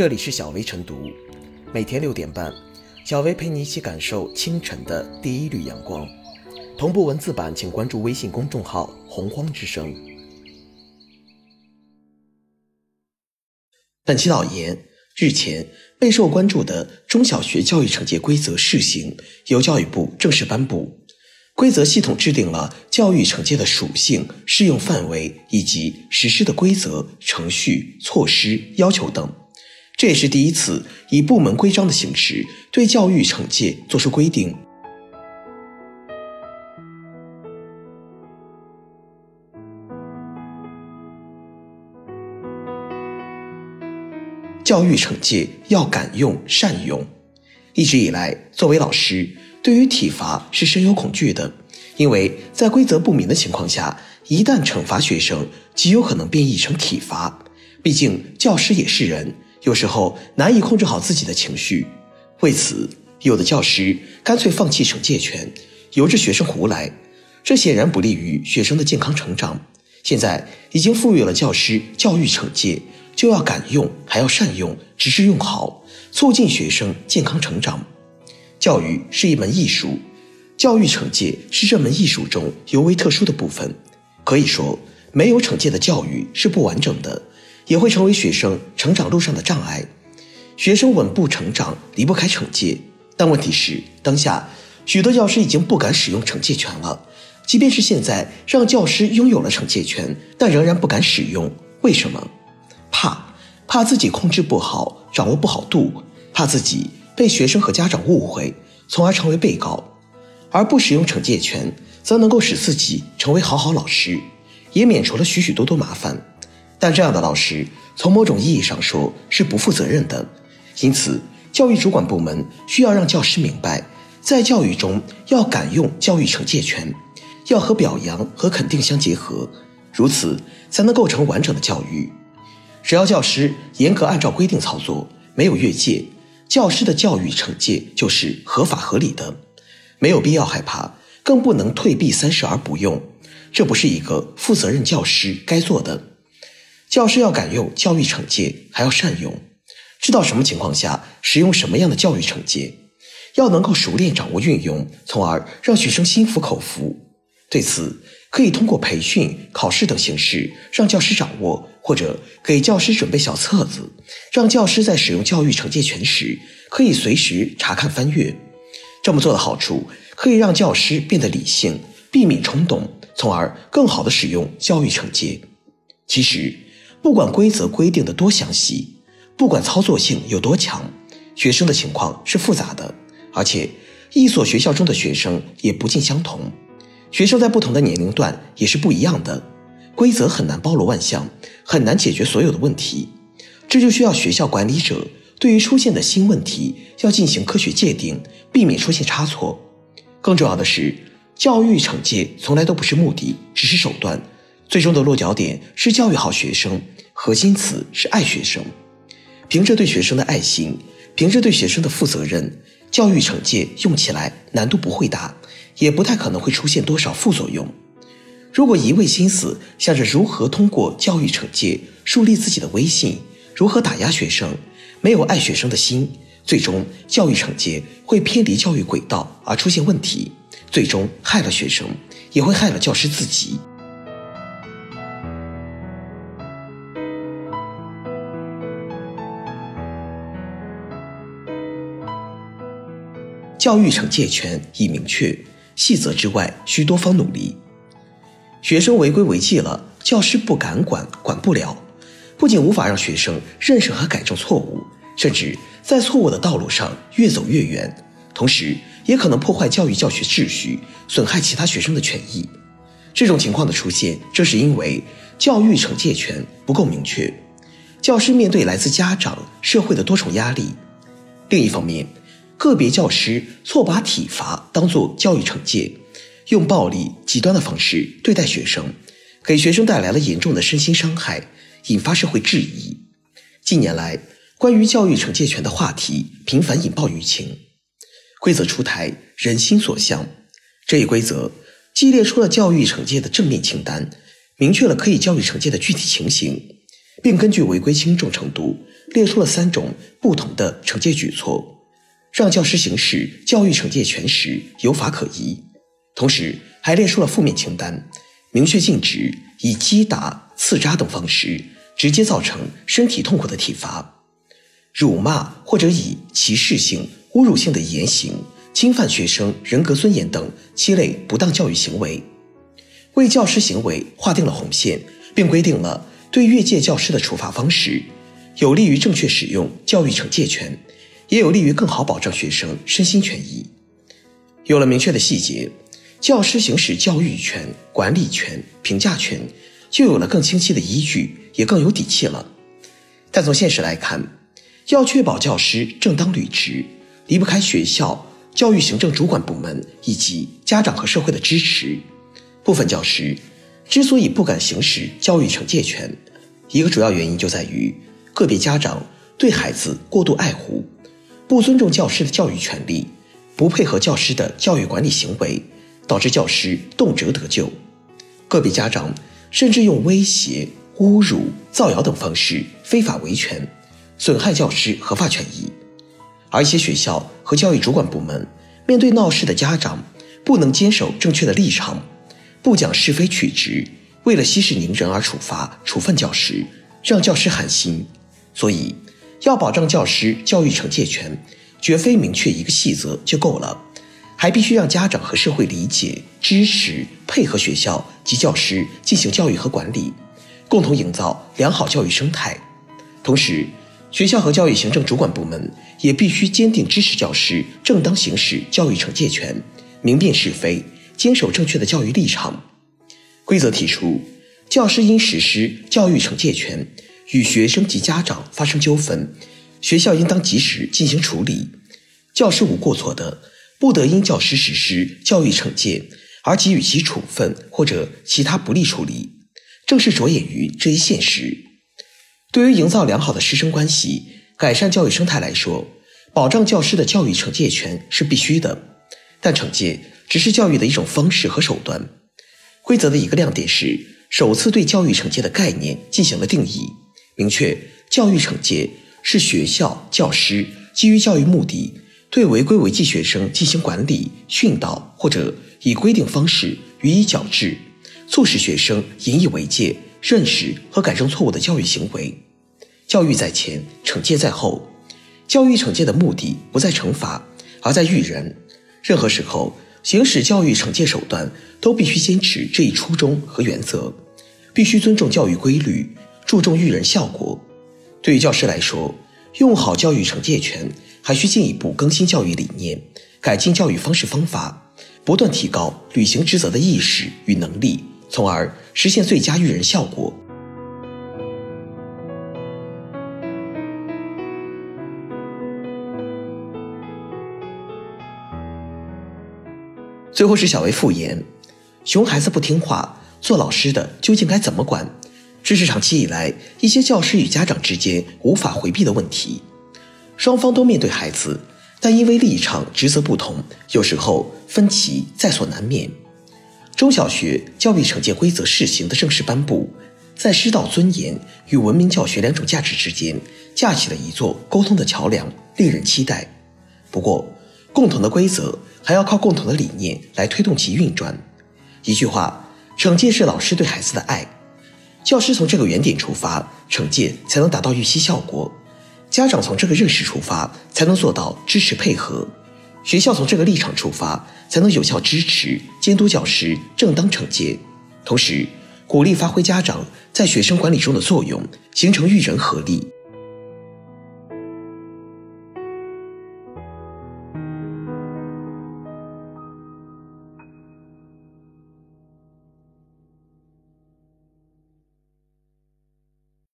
这里是小薇晨读，每天六点半，小薇陪你一起感受清晨的第一缕阳光。同步文字版，请关注微信公众号“洪荒之声”。本期导言：日前备受关注的中小学教育惩戒规则试行由教育部正式颁布。规则系统制定了教育惩戒的属性、适用范围以及实施的规则、程序、措施、要求等。这也是第一次以部门规章的形式对教育惩戒作出规定。教育惩戒要敢用善用。一直以来，作为老师，对于体罚是深有恐惧的，因为在规则不明的情况下，一旦惩罚学生，极有可能变异成体罚。毕竟教师也是人，有时候难以控制好自己的情绪。为此，有的教师干脆放弃惩戒权，由着学生胡来，这显然不利于学生的健康成长。现在已经赋予了教师教育惩戒，就要敢用，还要善用，直至用好，促进学生健康成长。教育是一门艺术，教育惩戒是这门艺术中尤为特殊的部分。可以说，没有惩戒的教育是不完整的，也会成为学生成长路上的障碍。学生稳步成长离不开惩戒，但问题是，当下许多教师已经不敢使用惩戒权了。即便是现在让教师拥有了惩戒权，但仍然不敢使用。为什么？怕，怕自己控制不好，掌握不好度，怕自己。被学生和家长误会，从而成为被告，而不使用惩戒权，则能够使自己成为好好老师，也免除了许许多多麻烦。但这样的老师，从某种意义上说是不负责任的。因此，教育主管部门需要让教师明白，在教育中要敢用教育惩戒权，要和表扬和肯定相结合，如此才能构成完整的教育。只要教师严格按照规定操作，没有越界。教师的教育惩戒就是合法合理的，没有必要害怕，更不能退避三舍而不用。这不是一个负责任教师该做的。教师要敢用教育惩戒，还要善用，知道什么情况下使用什么样的教育惩戒，要能够熟练掌握运用，从而让学生心服口服。对此，可以通过培训、考试等形式让教师掌握。或者给教师准备小册子，让教师在使用教育惩戒权时可以随时查看翻阅。这么做的好处可以让教师变得理性，避免冲动，从而更好地使用教育惩戒。其实，不管规则规定的多详细，不管操作性有多强，学生的情况是复杂的，而且一所学校中的学生也不尽相同，学生在不同的年龄段也是不一样的。规则很难包罗万象，很难解决所有的问题，这就需要学校管理者对于出现的新问题要进行科学界定，避免出现差错。更重要的是，教育惩戒从来都不是目的，只是手段，最终的落脚点是教育好学生，核心词是爱学生。凭着对学生的爱心，凭着对学生的负责任，教育惩戒用起来难度不会大，也不太可能会出现多少副作用。如果一味心思想着如何通过教育惩戒树立自己的威信，如何打压学生，没有爱学生的心，最终教育惩戒会偏离教育轨道而出现问题，最终害了学生，也会害了教师自己。教育惩戒权已明确，细则之外需多方努力。学生违规违纪了，教师不敢管，管不了，不仅无法让学生认识和改正错误，甚至在错误的道路上越走越远，同时也可能破坏教育教学秩序，损害其他学生的权益。这种情况的出现，正是因为教育惩戒权不够明确，教师面对来自家长、社会的多重压力。另一方面，个别教师错把体罚当作教育惩戒。用暴力极端的方式对待学生，给学生带来了严重的身心伤害，引发社会质疑。近年来，关于教育惩戒权的话题频繁引爆舆情。规则出台，人心所向。这一规则既列出了教育惩戒的正面清单，明确了可以教育惩戒的具体情形，并根据违规轻重程度列出了三种不同的惩戒举措，让教师行使教育惩戒权时有法可依。同时，还列出了负面清单，明确禁止以击打、刺扎等方式直接造成身体痛苦的体罚、辱骂或者以歧视性、侮辱性的言行侵犯学生人格尊严等七类不当教育行为，为教师行为划定了红线，并规定了对越界教师的处罚方式，有利于正确使用教育惩戒权，也有利于更好保障学生身心权益。有了明确的细节。教师行使教育权、管理权、评价权，就有了更清晰的依据，也更有底气了。但从现实来看，要确保教师正当履职，离不开学校、教育行政主管部门以及家长和社会的支持。部分教师之所以不敢行使教育惩戒权，一个主要原因就在于个别家长对孩子过度爱护，不尊重教师的教育权利，不配合教师的教育管理行为。导致教师动辄得咎，个别家长甚至用威胁、侮辱、造谣等方式非法维权，损害教师合法权益。而一些学校和教育主管部门面对闹事的家长，不能坚守正确的立场，不讲是非曲直，为了息事宁人而处罚处分教师，让教师寒心。所以，要保障教师教育惩戒权，绝非明确一个细则就够了。还必须让家长和社会理解、支持、配合学校及教师进行教育和管理，共同营造良好教育生态。同时，学校和教育行政主管部门也必须坚定支持教师正当行使教育惩戒权，明辨是非，坚守正确的教育立场。规则提出，教师应实施教育惩戒权与学生及家长发生纠纷，学校应当及时进行处理。教师无过错的。不得因教师实施教育惩戒而给予其处分或者其他不利处理，正是着眼于这一现实。对于营造良好的师生关系、改善教育生态来说，保障教师的教育惩戒权是必须的。但惩戒只是教育的一种方式和手段。规则的一个亮点是，首次对教育惩戒的概念进行了定义，明确教育惩戒是学校教师基于教育目的。对违规违纪学生进行管理、训导，或者以规定方式予以矫治，促使学生引以为戒、认识和改正错误的教育行为。教育在前，惩戒在后。教育惩戒的目的不在惩罚，而在育人。任何时候行使教育惩戒手段，都必须坚持这一初衷和原则，必须尊重教育规律，注重育人效果。对于教师来说，用好教育惩戒权。还需进一步更新教育理念，改进教育方式方法，不断提高履行职责的意识与能力，从而实现最佳育人效果。最后是小薇复言：熊孩子不听话，做老师的究竟该怎么管？这是长期以来一些教师与家长之间无法回避的问题。双方都面对孩子，但因为立场、职责不同，有时候分歧在所难免。中小学教育惩戒规则试行的正式颁布，在师道尊严与文明教学两种价值之间架起了一座沟通的桥梁，令人期待。不过，共同的规则还要靠共同的理念来推动其运转。一句话，惩戒是老师对孩子的爱，教师从这个原点出发，惩戒才能达到预期效果。家长从这个认识出发，才能做到支持配合；学校从这个立场出发，才能有效支持监督教师正当惩戒。同时，鼓励发挥家长在学生管理中的作用，形成育人合力。